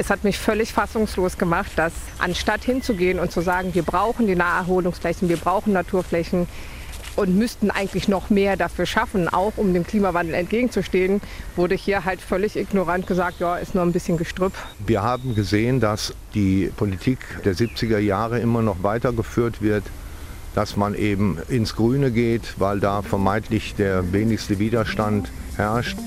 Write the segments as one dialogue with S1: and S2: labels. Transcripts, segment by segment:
S1: Es hat mich völlig fassungslos gemacht, dass anstatt hinzugehen und zu sagen, wir brauchen die Naherholungsflächen, wir brauchen Naturflächen, und müssten eigentlich noch mehr dafür schaffen, auch um dem Klimawandel entgegenzustehen, wurde hier halt völlig ignorant gesagt, ja, ist nur ein bisschen Gestrüpp.
S2: Wir haben gesehen, dass die Politik der 70er Jahre immer noch weitergeführt wird, dass man eben ins Grüne geht, weil da vermeintlich der wenigste Widerstand herrscht.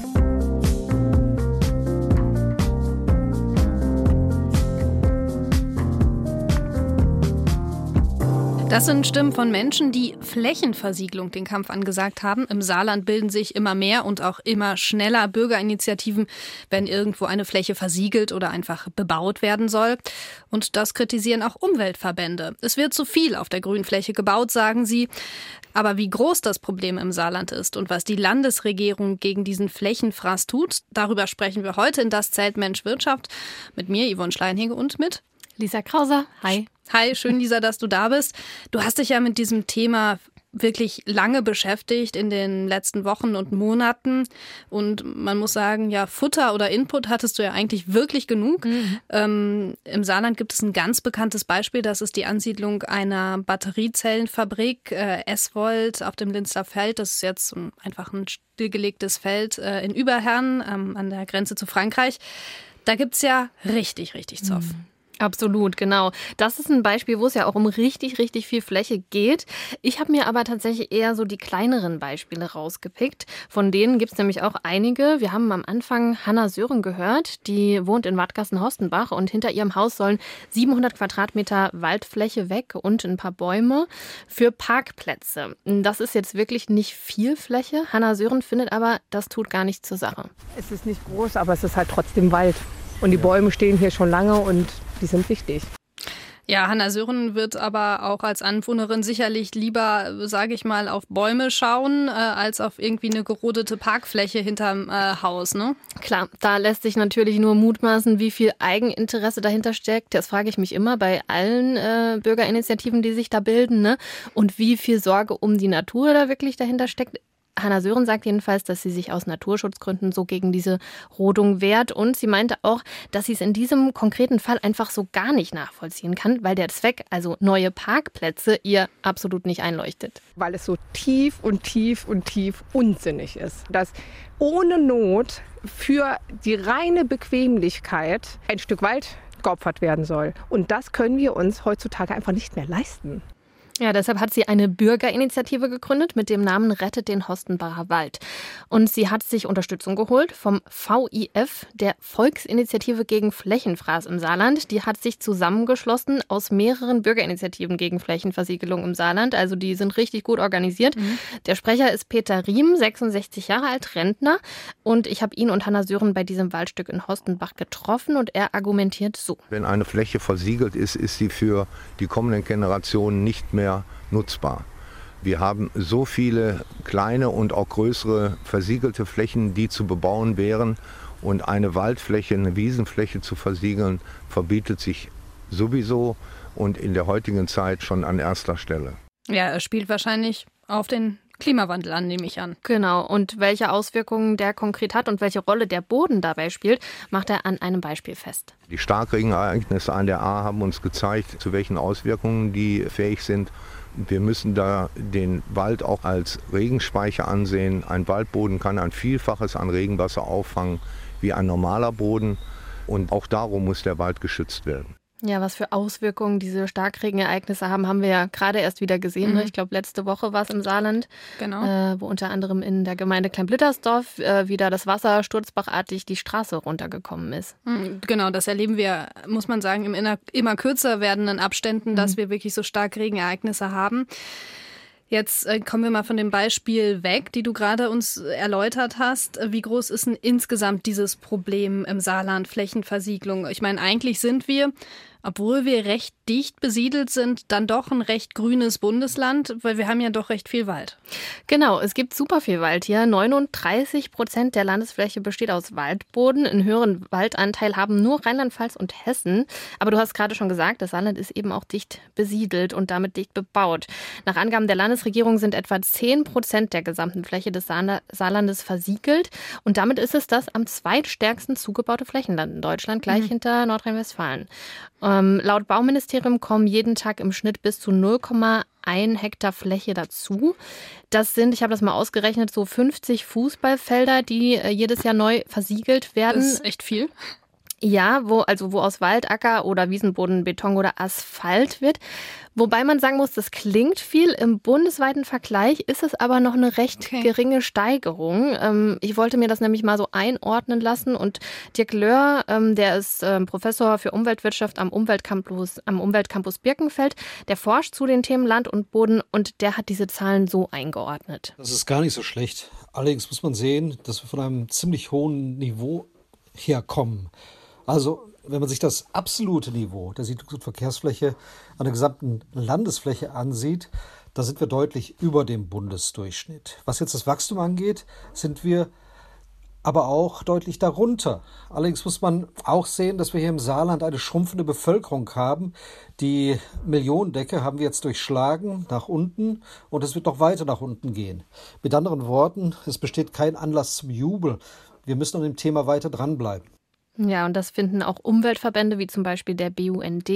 S3: Das sind Stimmen von Menschen, die Flächenversiegelung den Kampf angesagt haben. Im Saarland bilden sich immer mehr und auch immer schneller Bürgerinitiativen, wenn irgendwo eine Fläche versiegelt oder einfach bebaut werden soll. Und das kritisieren auch Umweltverbände. Es wird zu viel auf der Grünfläche gebaut, sagen sie. Aber wie groß das Problem im Saarland ist und was die Landesregierung gegen diesen Flächenfraß tut, darüber sprechen wir heute in das Zelt Mensch Wirtschaft mit mir, Yvonne Schleinhege und mit
S4: Lisa Krauser. Hi.
S3: Hi, schön, Lisa, dass du da bist. Du hast dich ja mit diesem Thema wirklich lange beschäftigt in den letzten Wochen und Monaten. Und man muss sagen, ja, Futter oder Input hattest du ja eigentlich wirklich genug. Mhm. Ähm, Im Saarland gibt es ein ganz bekanntes Beispiel. Das ist die Ansiedlung einer Batteriezellenfabrik, äh, Eswold, auf dem Linzer Feld. Das ist jetzt einfach ein stillgelegtes Feld äh, in Überherrn ähm, an der Grenze zu Frankreich. Da gibt es ja richtig, richtig Zoff. Mhm.
S4: Absolut, genau. Das ist ein Beispiel, wo es ja auch um richtig, richtig viel Fläche geht. Ich habe mir aber tatsächlich eher so die kleineren Beispiele rausgepickt. Von denen gibt es nämlich auch einige. Wir haben am Anfang Hanna Sören gehört. Die wohnt in Wadgassen-Horstenbach und hinter ihrem Haus sollen 700 Quadratmeter Waldfläche weg und ein paar Bäume für Parkplätze. Das ist jetzt wirklich nicht viel Fläche. Hanna Sören findet aber, das tut gar nichts zur Sache.
S1: Es ist nicht groß, aber es ist halt trotzdem Wald. Und die Bäume stehen hier schon lange und die sind wichtig.
S3: Ja, Hanna Sören wird aber auch als Anwohnerin sicherlich lieber, sage ich mal, auf Bäume schauen, äh, als auf irgendwie eine gerodete Parkfläche hinterm äh, Haus, ne?
S4: Klar, da lässt sich natürlich nur mutmaßen, wie viel Eigeninteresse dahinter steckt. Das frage ich mich immer bei allen äh, Bürgerinitiativen, die sich da bilden, ne? Und wie viel Sorge um die Natur da wirklich dahinter steckt. Hanna Sören sagt jedenfalls, dass sie sich aus Naturschutzgründen so gegen diese Rodung wehrt. Und sie meinte auch, dass sie es in diesem konkreten Fall einfach so gar nicht nachvollziehen kann, weil der Zweck, also neue Parkplätze, ihr absolut nicht einleuchtet.
S1: Weil es so tief und tief und tief unsinnig ist, dass ohne Not für die reine Bequemlichkeit ein Stück Wald geopfert werden soll. Und das können wir uns heutzutage einfach nicht mehr leisten.
S4: Ja, deshalb hat sie eine Bürgerinitiative gegründet mit dem Namen Rettet den Hostenbacher Wald. Und sie hat sich Unterstützung geholt vom VIF, der Volksinitiative gegen Flächenfraß im Saarland. Die hat sich zusammengeschlossen aus mehreren Bürgerinitiativen gegen Flächenversiegelung im Saarland. Also die sind richtig gut organisiert. Mhm. Der Sprecher ist Peter Riem, 66 Jahre alt, Rentner. Und ich habe ihn und Hanna Sören bei diesem Waldstück in Hostenbach getroffen und er argumentiert so.
S2: Wenn eine Fläche versiegelt ist, ist sie für die kommenden Generationen nicht mehr mehr nutzbar. Wir haben so viele kleine und auch größere versiegelte Flächen, die zu bebauen wären. Und eine Waldfläche, eine Wiesenfläche zu versiegeln, verbietet sich sowieso und in der heutigen Zeit schon an erster Stelle.
S3: Ja, er spielt wahrscheinlich auf den Klimawandel an, nehme ich an.
S4: Genau. Und welche Auswirkungen der konkret hat und welche Rolle der Boden dabei spielt, macht er an einem Beispiel fest.
S2: Die Starkregenereignisse an der A haben uns gezeigt, zu welchen Auswirkungen die fähig sind. Wir müssen da den Wald auch als Regenspeicher ansehen. Ein Waldboden kann ein Vielfaches an Regenwasser auffangen wie ein normaler Boden. Und auch darum muss der Wald geschützt werden.
S4: Ja, was für Auswirkungen diese Starkregenereignisse haben, haben wir ja gerade erst wieder gesehen. Ne? Mhm. Ich glaube, letzte Woche war es im Saarland, genau. äh, wo unter anderem in der Gemeinde Kleinblittersdorf äh, wieder das Wasser sturzbachartig die Straße runtergekommen ist.
S3: Mhm, genau, das erleben wir, muss man sagen, im immer kürzer werdenden Abständen, dass mhm. wir wirklich so Starkregenereignisse haben. Jetzt äh, kommen wir mal von dem Beispiel weg, die du gerade uns erläutert hast. Wie groß ist denn insgesamt dieses Problem im Saarland, Flächenversiegelung? Ich meine, eigentlich sind wir obwohl wir recht dicht besiedelt sind, dann doch ein recht grünes Bundesland, weil wir haben ja doch recht viel Wald.
S4: Genau, es gibt super viel Wald hier. 39 Prozent der Landesfläche besteht aus Waldboden. Einen höheren Waldanteil haben nur Rheinland-Pfalz und Hessen. Aber du hast gerade schon gesagt, das Saarland ist eben auch dicht besiedelt und damit dicht bebaut. Nach Angaben der Landesregierung sind etwa 10 Prozent der gesamten Fläche des Saarlandes versiegelt. Und damit ist es das am zweitstärksten zugebaute Flächenland in Deutschland, gleich mhm. hinter Nordrhein-Westfalen. Ähm, laut Bauministerium kommen jeden Tag im Schnitt bis zu 0,1 Hektar Fläche dazu. Das sind, ich habe das mal ausgerechnet, so 50 Fußballfelder, die äh, jedes Jahr neu versiegelt werden. Das
S3: ist echt viel.
S4: Ja, wo, also wo aus Wald, Acker oder Wiesenboden Beton oder Asphalt wird. Wobei man sagen muss, das klingt viel. Im bundesweiten Vergleich ist es aber noch eine recht okay. geringe Steigerung. Ähm, ich wollte mir das nämlich mal so einordnen lassen und Dirk Löhr, ähm, der ist ähm, Professor für Umweltwirtschaft am Umweltcampus, am Umweltcampus Birkenfeld, der forscht zu den Themen Land und Boden und der hat diese Zahlen so eingeordnet.
S5: Das ist gar nicht so schlecht. Allerdings muss man sehen, dass wir von einem ziemlich hohen Niveau herkommen. Also, wenn man sich das absolute Niveau der Siedlungs- und Verkehrsfläche an der gesamten Landesfläche ansieht, da sind wir deutlich über dem Bundesdurchschnitt. Was jetzt das Wachstum angeht, sind wir aber auch deutlich darunter. Allerdings muss man auch sehen, dass wir hier im Saarland eine schrumpfende Bevölkerung haben. Die Millionendecke haben wir jetzt durchschlagen nach unten und es wird noch weiter nach unten gehen. Mit anderen Worten, es besteht kein Anlass zum Jubel. Wir müssen an dem Thema weiter dranbleiben.
S4: Ja, und das finden auch Umweltverbände wie zum Beispiel der BUND.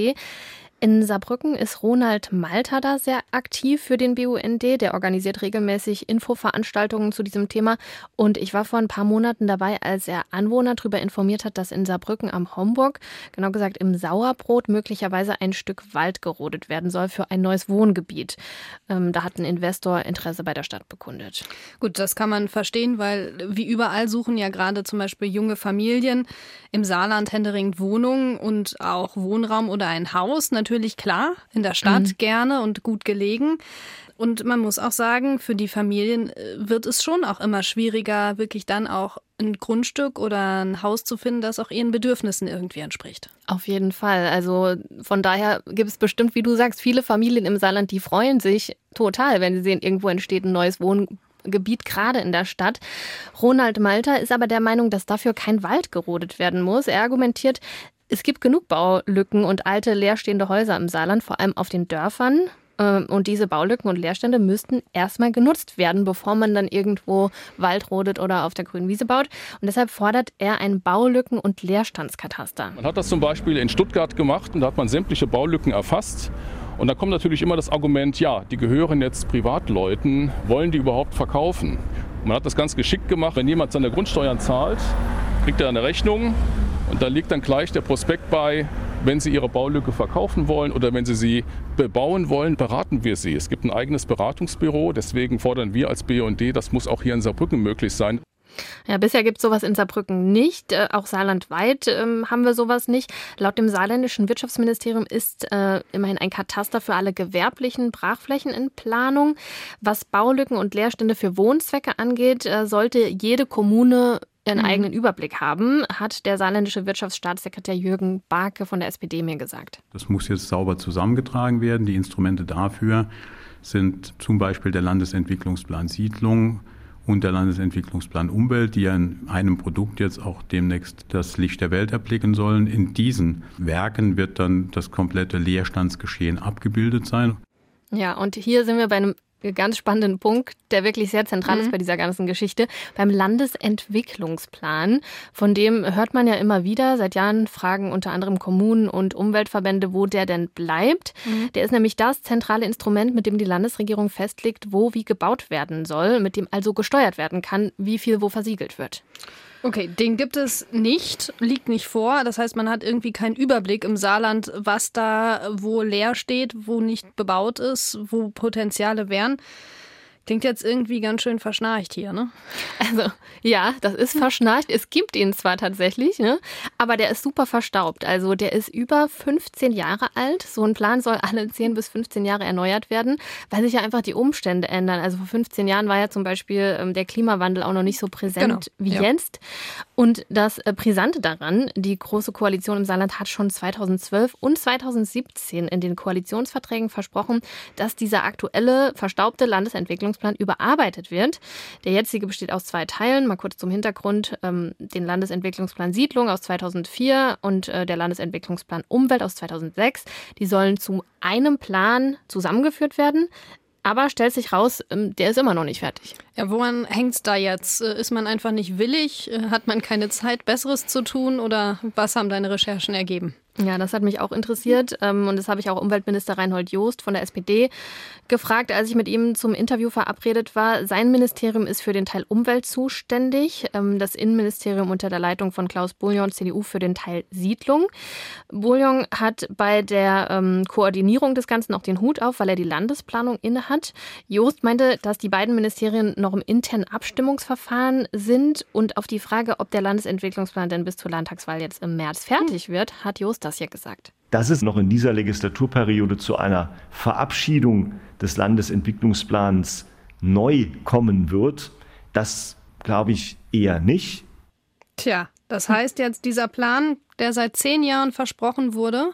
S4: In Saarbrücken ist Ronald Malta da sehr aktiv für den BUND. Der organisiert regelmäßig Infoveranstaltungen zu diesem Thema. Und ich war vor ein paar Monaten dabei, als er Anwohner darüber informiert hat, dass in Saarbrücken am Homburg, genau gesagt im Sauerbrot, möglicherweise ein Stück Wald gerodet werden soll für ein neues Wohngebiet. Ähm, da hat ein Investor Interesse bei der Stadt bekundet.
S3: Gut, das kann man verstehen, weil wie überall suchen ja gerade zum Beispiel junge Familien im Saarland händeringend Wohnungen und auch Wohnraum oder ein Haus. Natürlich natürlich klar, in der Stadt mhm. gerne und gut gelegen. Und man muss auch sagen, für die Familien äh, wird es schon auch immer schwieriger, wirklich dann auch ein Grundstück oder ein Haus zu finden, das auch ihren Bedürfnissen irgendwie entspricht.
S4: Auf jeden Fall. Also von daher gibt es bestimmt, wie du sagst, viele Familien im Saarland, die freuen sich total, wenn sie sehen, irgendwo entsteht ein neues Wohngebiet, gerade in der Stadt. Ronald Malter ist aber der Meinung, dass dafür kein Wald gerodet werden muss. Er argumentiert, es gibt genug Baulücken und alte leerstehende Häuser im Saarland, vor allem auf den Dörfern. Ähm, und diese Baulücken und Leerstände müssten erstmal genutzt werden, bevor man dann irgendwo Wald rodet oder auf der grünen Wiese baut. Und deshalb fordert er ein Baulücken- und Leerstandskataster.
S6: Man hat das zum Beispiel in Stuttgart gemacht und da hat man sämtliche Baulücken erfasst. Und da kommt natürlich immer das Argument, ja, die gehören jetzt Privatleuten, wollen die überhaupt verkaufen? Man hat das ganz geschickt gemacht. Wenn jemand seine Grundsteuern zahlt, kriegt er eine Rechnung und da liegt dann gleich der Prospekt bei, wenn Sie Ihre Baulücke verkaufen wollen oder wenn Sie sie bebauen wollen, beraten wir Sie. Es gibt ein eigenes Beratungsbüro, deswegen fordern wir als BUND, das muss auch hier in Saarbrücken möglich sein.
S4: Ja, bisher gibt es sowas in Saarbrücken nicht. Äh, auch saarlandweit ähm, haben wir sowas nicht. Laut dem saarländischen Wirtschaftsministerium ist äh, immerhin ein Kataster für alle gewerblichen Brachflächen in Planung. Was Baulücken und Leerstände für Wohnzwecke angeht, äh, sollte jede Kommune einen mhm. eigenen Überblick haben, hat der saarländische Wirtschaftsstaatssekretär Jürgen Barke von der SPD mir gesagt.
S7: Das muss jetzt sauber zusammengetragen werden. Die Instrumente dafür sind zum Beispiel der Landesentwicklungsplan Siedlung und der Landesentwicklungsplan Umwelt, die ja in einem Produkt jetzt auch demnächst das Licht der Welt erblicken sollen. In diesen Werken wird dann das komplette Leerstandsgeschehen abgebildet sein.
S4: Ja, und hier sind wir bei einem ganz spannenden Punkt, der wirklich sehr zentral mhm. ist bei dieser ganzen Geschichte, beim Landesentwicklungsplan. Von dem hört man ja immer wieder. Seit Jahren fragen unter anderem Kommunen und Umweltverbände, wo der denn bleibt. Mhm. Der ist nämlich das zentrale Instrument, mit dem die Landesregierung festlegt, wo wie gebaut werden soll, mit dem also gesteuert werden kann, wie viel wo versiegelt wird.
S3: Okay, den gibt es nicht, liegt nicht vor. Das heißt, man hat irgendwie keinen Überblick im Saarland, was da wo leer steht, wo nicht bebaut ist, wo Potenziale wären. Klingt jetzt irgendwie ganz schön verschnarcht hier, ne?
S4: Also, ja, das ist verschnarcht. Es gibt ihn zwar tatsächlich, ne? aber der ist super verstaubt. Also, der ist über 15 Jahre alt. So ein Plan soll alle 10 bis 15 Jahre erneuert werden, weil sich ja einfach die Umstände ändern. Also, vor 15 Jahren war ja zum Beispiel ähm, der Klimawandel auch noch nicht so präsent genau. wie ja. jetzt. Und das äh, Brisante daran, die Große Koalition im Saarland hat schon 2012 und 2017 in den Koalitionsverträgen versprochen, dass dieser aktuelle verstaubte Landesentwicklungsplan überarbeitet wird. Der jetzige besteht aus zwei Teilen. Mal kurz zum Hintergrund. Ähm, den Landesentwicklungsplan Siedlung aus 2004 und äh, der Landesentwicklungsplan Umwelt aus 2006. Die sollen zu einem Plan zusammengeführt werden. Aber stellt sich raus, ähm, der ist immer noch nicht fertig.
S3: Ja, woran hängt es da jetzt? Äh, ist man einfach nicht willig? Äh, hat man keine Zeit, Besseres zu tun? Oder was haben deine Recherchen ergeben?
S4: Ja, das hat mich auch interessiert ähm, und das habe ich auch Umweltminister Reinhold Joost von der SPD gefragt, als ich mit ihm zum Interview verabredet war. Sein Ministerium ist für den Teil Umwelt zuständig, ähm, das Innenministerium unter der Leitung von Klaus Bouillon, CDU, für den Teil Siedlung. Bouillon hat bei der ähm, Koordinierung des Ganzen auch den Hut auf, weil er die Landesplanung innehat. Joost meinte, dass die beiden Ministerien noch im internen Abstimmungsverfahren sind und auf die Frage, ob der Landesentwicklungsplan denn bis zur Landtagswahl jetzt im März fertig wird, hat Joost das ja gesagt.
S8: Dass es noch in dieser Legislaturperiode zu einer Verabschiedung des Landesentwicklungsplans neu kommen wird, das glaube ich eher nicht.
S3: Tja, das heißt jetzt, dieser Plan, der seit zehn Jahren versprochen wurde,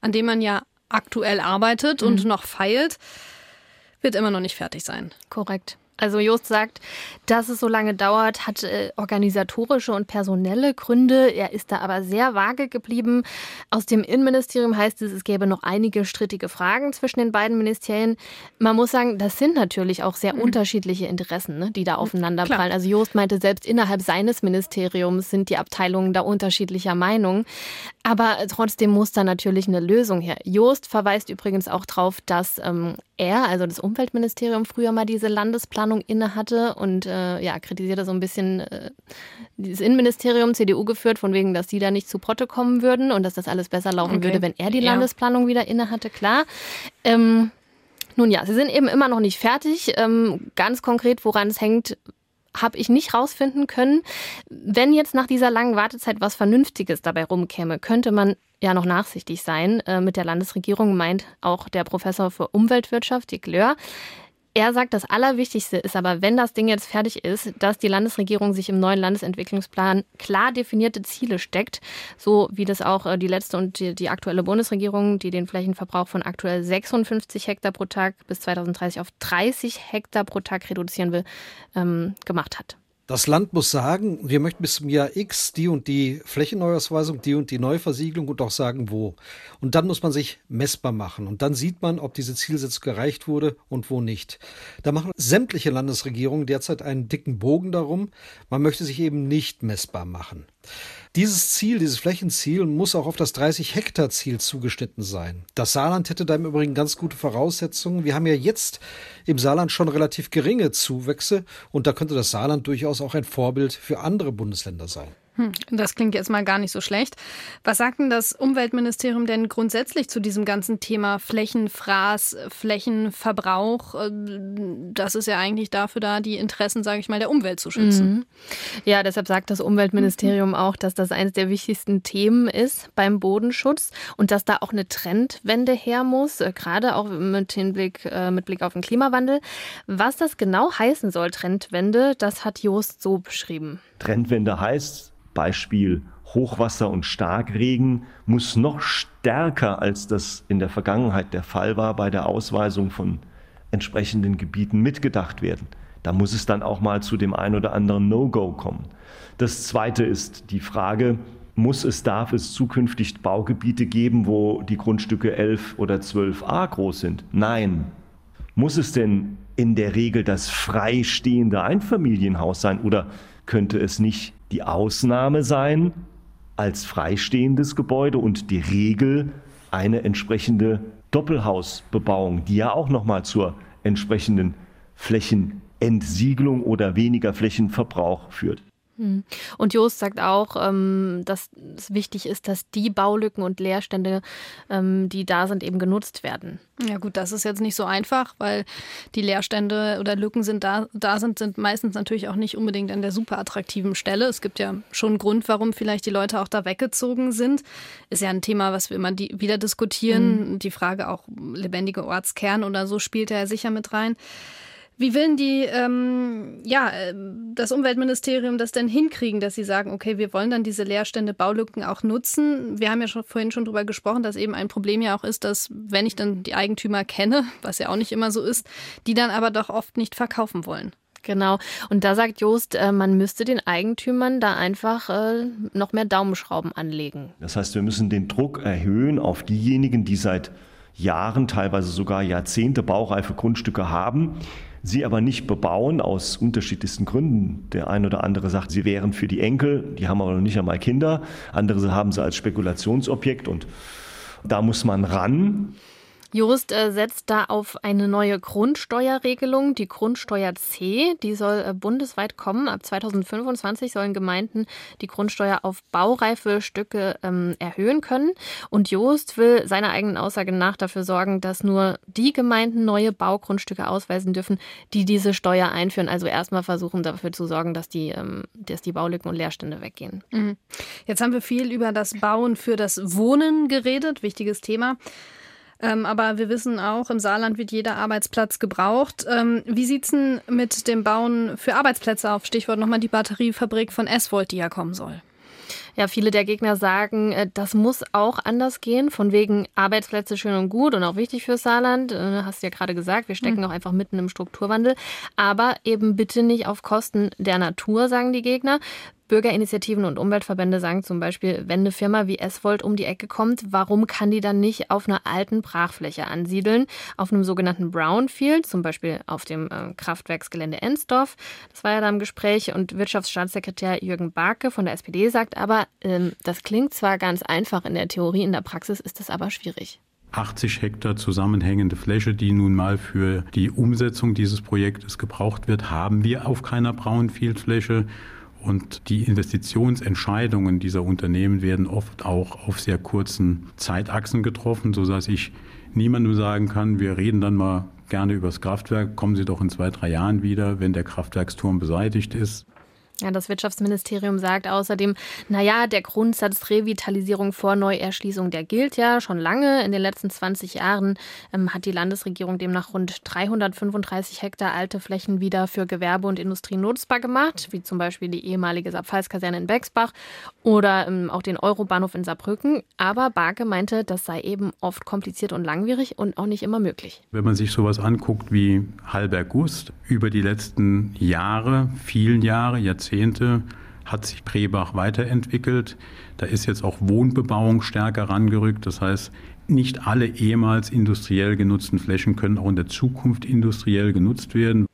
S3: an dem man ja aktuell arbeitet mhm. und noch feilt, wird immer noch nicht fertig sein.
S4: Korrekt. Also Jost sagt, dass es so lange dauert, hat äh, organisatorische und personelle Gründe. Er ist da aber sehr vage geblieben. Aus dem Innenministerium heißt es, es gäbe noch einige strittige Fragen zwischen den beiden Ministerien. Man muss sagen, das sind natürlich auch sehr mhm. unterschiedliche Interessen, ne, die da aufeinander Klar. prallen. Also Jost meinte, selbst innerhalb seines Ministeriums sind die Abteilungen da unterschiedlicher Meinung. Aber trotzdem muss da natürlich eine Lösung her. Jost verweist übrigens auch darauf, dass ähm, er, also das Umweltministerium, früher mal diese Landesplanung innehatte und äh, ja, kritisierte so ein bisschen äh, dieses Innenministerium, CDU geführt, von wegen, dass die da nicht zu Potte kommen würden und dass das alles besser laufen okay. würde, wenn er die ja. Landesplanung wieder innehatte, klar. Ähm, nun ja, sie sind eben immer noch nicht fertig. Ähm, ganz konkret, woran es hängt, habe ich nicht rausfinden können. Wenn jetzt nach dieser langen Wartezeit was Vernünftiges dabei rumkäme, könnte man ja noch nachsichtig sein. Äh, mit der Landesregierung meint auch der Professor für Umweltwirtschaft, Dick Löhr. Er sagt, das Allerwichtigste ist aber, wenn das Ding jetzt fertig ist, dass die Landesregierung sich im neuen Landesentwicklungsplan klar definierte Ziele steckt, so wie das auch äh, die letzte und die, die aktuelle Bundesregierung, die den Flächenverbrauch von aktuell 56 Hektar pro Tag bis 2030 auf 30 Hektar pro Tag reduzieren will, ähm, gemacht hat.
S5: Das Land muss sagen, wir möchten bis zum Jahr X die und die Flächenneuausweisung, die und die Neuversiegelung und auch sagen, wo. Und dann muss man sich messbar machen. Und dann sieht man, ob diese Zielsetzung erreicht wurde und wo nicht. Da machen sämtliche Landesregierungen derzeit einen dicken Bogen darum. Man möchte sich eben nicht messbar machen. Dieses Ziel, dieses Flächenziel muss auch auf das 30 Hektar Ziel zugeschnitten sein. Das Saarland hätte da im Übrigen ganz gute Voraussetzungen. Wir haben ja jetzt im Saarland schon relativ geringe Zuwächse und da könnte das Saarland durchaus auch ein Vorbild für andere Bundesländer sein.
S3: Das klingt jetzt mal gar nicht so schlecht. Was sagt denn das Umweltministerium denn grundsätzlich zu diesem ganzen Thema Flächenfraß, Flächenverbrauch? Äh, das ist ja eigentlich dafür da, die Interessen, sage ich mal, der Umwelt zu schützen. Mhm.
S4: Ja, deshalb sagt das Umweltministerium auch, dass das eines der wichtigsten Themen ist beim Bodenschutz und dass da auch eine Trendwende her muss, äh, gerade auch mit Hinblick äh, mit Blick auf den Klimawandel. Was das genau heißen soll, Trendwende, das hat Jost so beschrieben.
S8: Trendwende heißt, Beispiel Hochwasser und Starkregen muss noch stärker, als das in der Vergangenheit der Fall war, bei der Ausweisung von entsprechenden Gebieten mitgedacht werden. Da muss es dann auch mal zu dem ein oder anderen No-Go kommen. Das Zweite ist die Frage, muss es, darf es zukünftig Baugebiete geben, wo die Grundstücke 11 oder 12 A groß sind? Nein. Muss es denn in der Regel das freistehende Einfamilienhaus sein oder könnte es nicht die Ausnahme sein als freistehendes Gebäude und die Regel eine entsprechende Doppelhausbebauung, die ja auch nochmal zur entsprechenden Flächenentsiegelung oder weniger Flächenverbrauch führt.
S4: Hm. Und Jost sagt auch, ähm, dass es wichtig ist, dass die Baulücken und Leerstände, ähm, die da sind, eben genutzt werden.
S3: Ja gut, das ist jetzt nicht so einfach, weil die Leerstände oder Lücken sind da, da sind, sind meistens natürlich auch nicht unbedingt an der super attraktiven Stelle. Es gibt ja schon einen Grund, warum vielleicht die Leute auch da weggezogen sind. Ist ja ein Thema, was wir immer die, wieder diskutieren. Mhm. Die Frage auch lebendige Ortskern oder so spielt ja sicher mit rein. Wie will die, ähm, ja, äh, das Umweltministerium das denn hinkriegen, dass sie sagen, okay, wir wollen dann diese Leerstände, Baulücken auch nutzen? Wir haben ja schon vorhin schon darüber gesprochen, dass eben ein Problem ja auch ist, dass wenn ich dann die Eigentümer kenne, was ja auch nicht immer so ist, die dann aber doch oft nicht verkaufen wollen.
S4: Genau. Und da sagt Joost, äh, man müsste den Eigentümern da einfach äh, noch mehr Daumenschrauben anlegen.
S8: Das heißt, wir müssen den Druck erhöhen auf diejenigen, die seit Jahren, teilweise sogar Jahrzehnte baureife Grundstücke haben, sie aber nicht bebauen aus unterschiedlichsten Gründen. Der eine oder andere sagt, sie wären für die Enkel, die haben aber noch nicht einmal Kinder. Andere haben sie als Spekulationsobjekt und da muss man ran.
S4: Jurist äh, setzt da auf eine neue Grundsteuerregelung, die Grundsteuer C. Die soll äh, bundesweit kommen. Ab 2025 sollen Gemeinden die Grundsteuer auf baureife Stücke ähm, erhöhen können. Und Joost will seiner eigenen Aussage nach dafür sorgen, dass nur die Gemeinden neue Baugrundstücke ausweisen dürfen, die diese Steuer einführen. Also erstmal versuchen dafür zu sorgen, dass die, ähm, dass die Baulücken und Leerstände weggehen.
S3: Mhm. Jetzt haben wir viel über das Bauen für das Wohnen geredet. Wichtiges Thema. Ähm, aber wir wissen auch, im Saarland wird jeder Arbeitsplatz gebraucht. Ähm, wie sieht es denn mit dem Bauen für Arbeitsplätze auf? Stichwort nochmal die Batteriefabrik von S-Volt, die ja kommen soll.
S4: Ja, viele der Gegner sagen, äh, das muss auch anders gehen. Von wegen Arbeitsplätze schön und gut und auch wichtig für Saarland. Äh, hast du ja gerade gesagt, wir stecken mhm. auch einfach mitten im Strukturwandel. Aber eben bitte nicht auf Kosten der Natur, sagen die Gegner. Bürgerinitiativen und Umweltverbände sagen zum Beispiel, wenn eine Firma wie S-Volt um die Ecke kommt, warum kann die dann nicht auf einer alten Brachfläche ansiedeln, auf einem sogenannten Brownfield, zum Beispiel auf dem äh, Kraftwerksgelände Ensdorf. Das war ja da im Gespräch und Wirtschaftsstaatssekretär Jürgen Barke von der SPD sagt aber, ähm, das klingt zwar ganz einfach in der Theorie, in der Praxis ist es aber schwierig.
S7: 80 Hektar zusammenhängende Fläche, die nun mal für die Umsetzung dieses Projektes gebraucht wird, haben wir auf keiner Brownfield-Fläche. Und die Investitionsentscheidungen dieser Unternehmen werden oft auch auf sehr kurzen Zeitachsen getroffen, sodass ich niemandem sagen kann, wir reden dann mal gerne über das Kraftwerk, kommen Sie doch in zwei, drei Jahren wieder, wenn der Kraftwerksturm beseitigt ist.
S4: Ja, das Wirtschaftsministerium sagt außerdem, naja, der Grundsatz Revitalisierung vor Neuerschließung, der gilt ja schon lange. In den letzten 20 Jahren ähm, hat die Landesregierung demnach rund 335 Hektar alte Flächen wieder für Gewerbe und Industrie nutzbar gemacht, wie zum Beispiel die ehemalige Saarpfalz-Kaserne in Bexbach oder ähm, auch den Eurobahnhof in Saarbrücken. Aber Barke meinte, das sei eben oft kompliziert und langwierig und auch nicht immer möglich.
S7: Wenn man sich sowas anguckt wie Halbergust über die letzten Jahre, vielen Jahre, Jahrzehnte, Jahrzehnte hat sich Prebach weiterentwickelt. Da ist jetzt auch Wohnbebauung stärker rangerückt. Das heißt, nicht alle ehemals industriell genutzten Flächen können auch in der Zukunft industriell genutzt werden.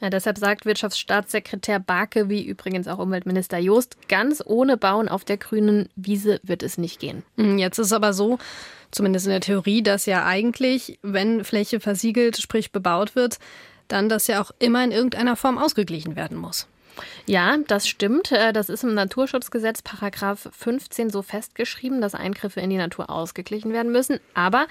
S4: Ja, deshalb sagt Wirtschaftsstaatssekretär Barke, wie übrigens auch Umweltminister Joost, ganz ohne Bauen auf der grünen Wiese wird es nicht gehen.
S3: Hm, jetzt ist es aber so, zumindest in der Theorie, dass ja eigentlich, wenn Fläche versiegelt, sprich bebaut wird, dann das ja auch immer in irgendeiner Form ausgeglichen werden muss.
S4: Ja, das stimmt. Äh, das ist im Naturschutzgesetz Paragraph 15 so festgeschrieben, dass Eingriffe in die Natur ausgeglichen werden müssen. Aber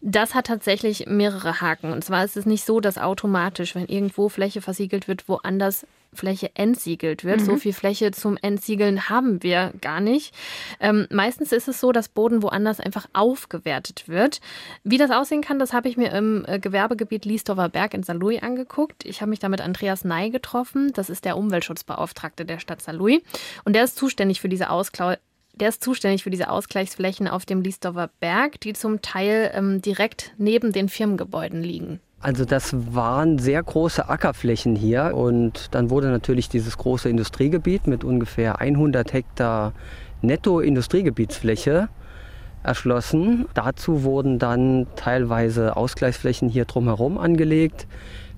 S4: das hat tatsächlich mehrere Haken. Und zwar ist es nicht so, dass automatisch, wenn irgendwo Fläche versiegelt wird, woanders Fläche entsiegelt wird. Mhm. So viel Fläche zum Entsiegeln haben wir gar nicht. Ähm, meistens ist es so, dass Boden woanders einfach aufgewertet wird. Wie das aussehen kann, das habe ich mir im äh, Gewerbegebiet Liesdorfer Berg in St. Louis angeguckt. Ich habe mich da mit Andreas Ney getroffen. Das ist der Umweltschutzbeauftragte der Stadt St. Louis. Und der ist zuständig für diese Ausklau der ist zuständig für diese Ausgleichsflächen auf dem Liesdorfer Berg, die zum Teil ähm, direkt neben den Firmengebäuden liegen.
S9: Also das waren sehr große Ackerflächen hier und dann wurde natürlich dieses große Industriegebiet mit ungefähr 100 Hektar Netto-Industriegebietsfläche erschlossen. Dazu wurden dann teilweise Ausgleichsflächen hier drumherum angelegt,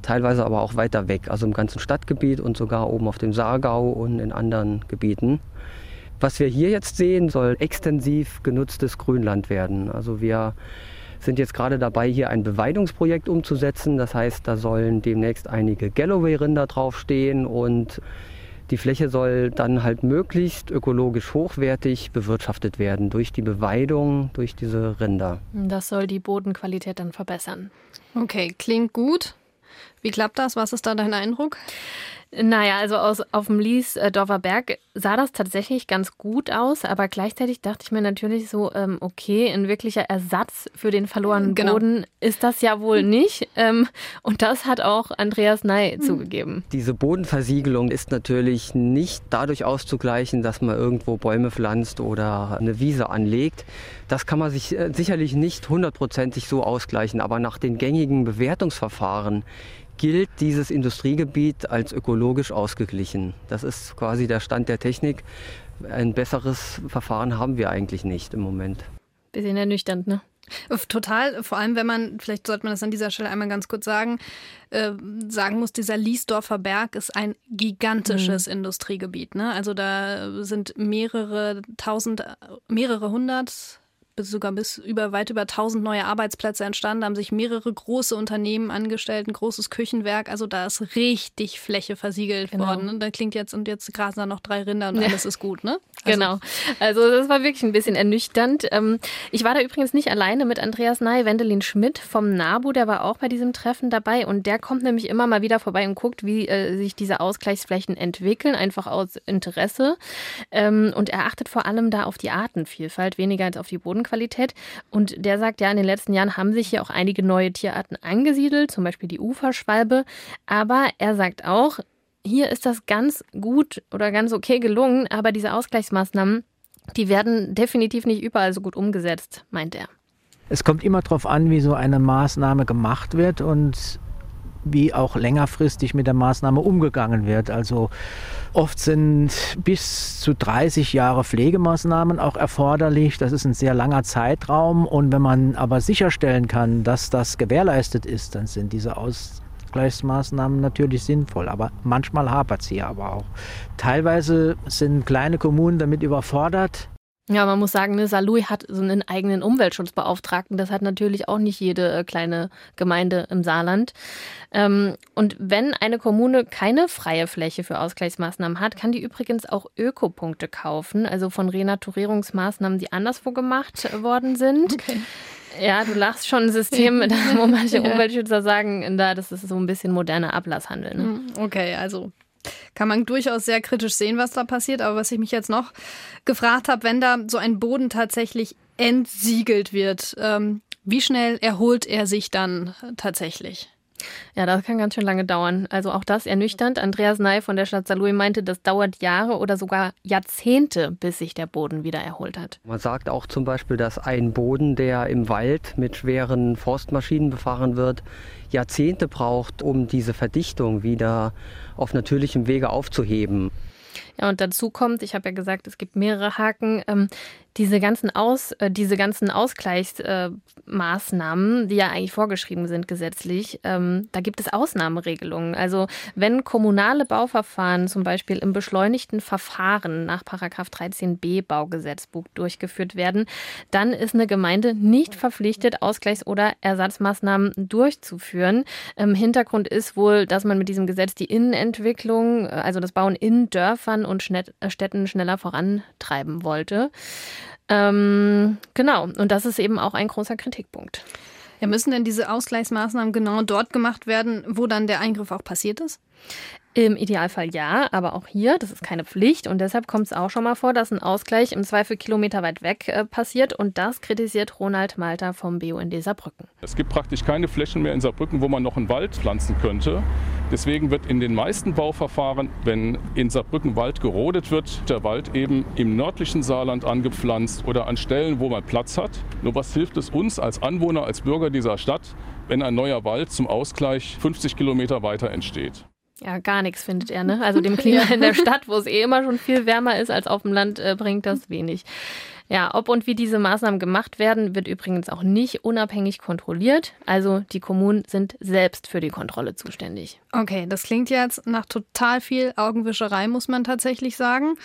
S9: teilweise aber auch weiter weg, also im ganzen Stadtgebiet und sogar oben auf dem Saargau und in anderen Gebieten. Was wir hier jetzt sehen, soll extensiv genutztes Grünland werden. Also wir sind jetzt gerade dabei, hier ein Beweidungsprojekt umzusetzen. Das heißt, da sollen demnächst einige Galloway-Rinder draufstehen und die Fläche soll dann halt möglichst ökologisch hochwertig bewirtschaftet werden durch die Beweidung, durch diese Rinder.
S4: Das soll die Bodenqualität dann verbessern.
S3: Okay, klingt gut. Wie klappt das? Was ist da dein Eindruck?
S4: Naja, also aus, auf dem Liesdorfer Berg sah das tatsächlich ganz gut aus, aber gleichzeitig dachte ich mir natürlich so, ähm, okay, ein wirklicher Ersatz für den verlorenen genau. Boden ist das ja wohl nicht. Ähm, und das hat auch Andreas Ney mhm. zugegeben.
S9: Diese Bodenversiegelung ist natürlich nicht dadurch auszugleichen, dass man irgendwo Bäume pflanzt oder eine Wiese anlegt. Das kann man sich äh, sicherlich nicht hundertprozentig so ausgleichen, aber nach den gängigen Bewertungsverfahren gilt dieses Industriegebiet als ökologisch ausgeglichen. Das ist quasi der Stand der Technik. Ein besseres Verfahren haben wir eigentlich nicht im Moment.
S4: Bisschen ernüchternd, ne?
S3: Total, vor allem wenn man, vielleicht sollte man das an dieser Stelle einmal ganz kurz sagen, äh, sagen muss, dieser Liesdorfer Berg ist ein gigantisches mhm. Industriegebiet. Ne? Also da sind mehrere tausend, mehrere hundert bis sogar bis über weit über 1000 neue Arbeitsplätze entstanden, haben sich mehrere große Unternehmen angestellt, ein großes Küchenwerk. Also da ist richtig Fläche versiegelt genau. worden. Und da klingt jetzt und jetzt grasen da noch drei Rinder und ja. alles ist gut, ne?
S4: Also genau. Also das war wirklich ein bisschen ernüchternd. Ähm, ich war da übrigens nicht alleine mit Andreas Ney, Wendelin Schmidt vom NABU, der war auch bei diesem Treffen dabei und der kommt nämlich immer mal wieder vorbei und guckt, wie äh, sich diese Ausgleichsflächen entwickeln, einfach aus Interesse. Ähm, und er achtet vor allem da auf die Artenvielfalt, weniger als auf die Boden Bodenqualität. Und der sagt ja, in den letzten Jahren haben sich hier auch einige neue Tierarten angesiedelt, zum Beispiel die Uferschwalbe. Aber er sagt auch, hier ist das ganz gut oder ganz okay gelungen, aber diese Ausgleichsmaßnahmen, die werden definitiv nicht überall so gut umgesetzt, meint er.
S10: Es kommt immer darauf an, wie so eine Maßnahme gemacht wird und wie auch längerfristig mit der Maßnahme umgegangen wird. Also oft sind bis zu 30 Jahre Pflegemaßnahmen auch erforderlich. Das ist ein sehr langer Zeitraum. Und wenn man aber sicherstellen kann, dass das gewährleistet ist, dann sind diese Ausgleichsmaßnahmen natürlich sinnvoll. Aber manchmal hapert es hier aber auch. Teilweise sind kleine Kommunen damit überfordert.
S4: Ja, man muss sagen, ne, Salui hat so einen eigenen Umweltschutzbeauftragten. Das hat natürlich auch nicht jede äh, kleine Gemeinde im Saarland. Ähm, und wenn eine Kommune keine freie Fläche für Ausgleichsmaßnahmen hat, kann die übrigens auch Ökopunkte kaufen, also von Renaturierungsmaßnahmen, die anderswo gemacht worden sind. Okay. Ja, du lachst schon ein System, wo manche Umweltschützer sagen, da, das ist so ein bisschen moderner Ablasshandel. Ne?
S3: Hm, okay, also kann man durchaus sehr kritisch sehen, was da passiert. Aber was ich mich jetzt noch gefragt habe, wenn da so ein Boden tatsächlich entsiegelt wird, ähm, wie schnell erholt er sich dann tatsächlich?
S4: Ja, das kann ganz schön lange dauern. Also auch das ernüchternd. Andreas Ney von der Stadt Saarlouis meinte, das dauert Jahre oder sogar Jahrzehnte, bis sich der Boden wieder erholt hat.
S9: Man sagt auch zum Beispiel, dass ein Boden, der im Wald mit schweren Forstmaschinen befahren wird, Jahrzehnte braucht, um diese Verdichtung wieder auf natürlichem Wege aufzuheben.
S4: Ja, und dazu kommt, ich habe ja gesagt, es gibt mehrere Haken. Ähm, diese ganzen, Aus, äh, diese ganzen Ausgleichsmaßnahmen, äh, die ja eigentlich vorgeschrieben sind gesetzlich, ähm, da gibt es Ausnahmeregelungen. Also wenn kommunale Bauverfahren zum Beispiel im beschleunigten Verfahren nach 13b Baugesetzbuch durchgeführt werden, dann ist eine Gemeinde nicht verpflichtet, Ausgleichs- oder Ersatzmaßnahmen durchzuführen. Ähm, Hintergrund ist wohl, dass man mit diesem Gesetz die Innenentwicklung, äh, also das Bauen in Dörfern und Städten schneller vorantreiben wollte. Ähm, genau, und das ist eben auch ein großer Kritikpunkt.
S3: Ja, müssen denn diese Ausgleichsmaßnahmen genau dort gemacht werden, wo dann der Eingriff auch passiert ist?
S4: Im Idealfall ja, aber auch hier, das ist keine Pflicht und deshalb kommt es auch schon mal vor, dass ein Ausgleich im Zweifel Kilometer weit weg äh, passiert und das kritisiert Ronald Malter vom BUND Saarbrücken.
S6: Es gibt praktisch keine Flächen mehr in Saarbrücken, wo man noch einen Wald pflanzen könnte. Deswegen wird in den meisten Bauverfahren, wenn in Saarbrücken Wald gerodet wird, der Wald eben im nördlichen Saarland angepflanzt oder an Stellen, wo man Platz hat. Nur was hilft es uns als Anwohner, als Bürger dieser Stadt, wenn ein neuer Wald zum Ausgleich 50 Kilometer weiter entsteht?
S4: Ja, gar nichts findet er, ne? Also dem Klima in der Stadt, wo es eh immer schon viel wärmer ist als auf dem Land, äh, bringt das wenig. Ja, ob und wie diese Maßnahmen gemacht werden, wird übrigens auch nicht unabhängig kontrolliert. Also die Kommunen sind selbst für die Kontrolle zuständig.
S3: Okay, das klingt jetzt nach total viel Augenwischerei, muss man tatsächlich sagen.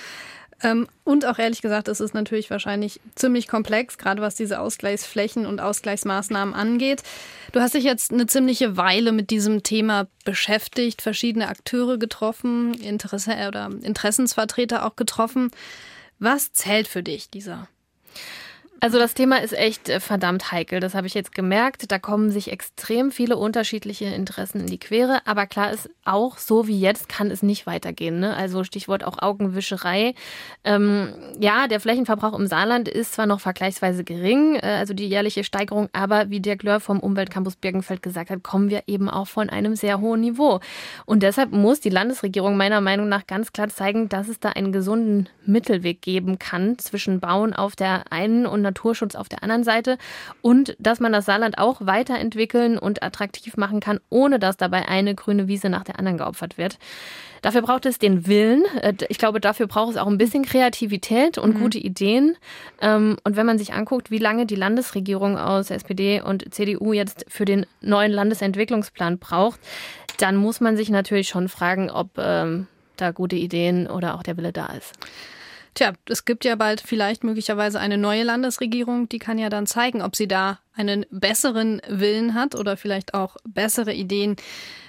S3: Ähm, und auch ehrlich gesagt, ist es natürlich wahrscheinlich ziemlich komplex, gerade was diese Ausgleichsflächen und Ausgleichsmaßnahmen angeht. Du hast dich jetzt eine ziemliche Weile mit diesem Thema beschäftigt, verschiedene Akteure getroffen, Interesse oder Interessensvertreter auch getroffen. Was zählt für dich, dieser?
S4: Also das Thema ist echt äh, verdammt heikel, das habe ich jetzt gemerkt. Da kommen sich extrem viele unterschiedliche Interessen in die Quere. Aber klar ist auch, so wie jetzt kann es nicht weitergehen. Ne? Also Stichwort auch Augenwischerei. Ähm, ja, der Flächenverbrauch im Saarland ist zwar noch vergleichsweise gering, äh, also die jährliche Steigerung, aber wie Dirk Lör vom Umweltcampus Birkenfeld gesagt hat, kommen wir eben auch von einem sehr hohen Niveau. Und deshalb muss die Landesregierung meiner Meinung nach ganz klar zeigen, dass es da einen gesunden Mittelweg geben kann zwischen Bauen auf der einen und Naturschutz auf der anderen Seite und dass man das Saarland auch weiterentwickeln und attraktiv machen kann, ohne dass dabei eine grüne Wiese nach der anderen geopfert wird. Dafür braucht es den Willen. Äh, ich glaube, dafür braucht es auch ein bisschen Kreativität und mhm. gute Ideen. Ähm, und wenn man sich anguckt, wie lange die Landesregierung aus SPD und CDU jetzt für den neuen Landesentwicklungsplan braucht, dann muss man sich natürlich schon fragen, ob ähm, da gute Ideen oder auch der Wille da ist.
S3: Tja, es gibt ja bald vielleicht möglicherweise eine neue Landesregierung, die kann ja dann zeigen, ob sie da einen besseren Willen hat oder vielleicht auch bessere Ideen.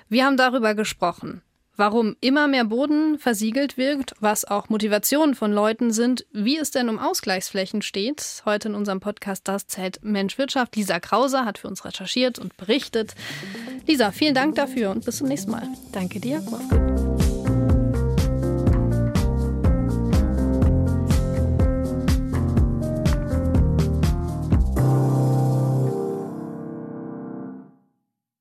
S3: Wir haben darüber gesprochen, warum immer mehr Boden versiegelt wirkt, was auch Motivationen von Leuten sind, wie es denn um Ausgleichsflächen steht. Heute in unserem Podcast Das zählt Mensch Wirtschaft. Lisa Krause hat für uns recherchiert und berichtet. Lisa, vielen Dank dafür und bis zum nächsten Mal.
S4: Danke dir. Mach's gut.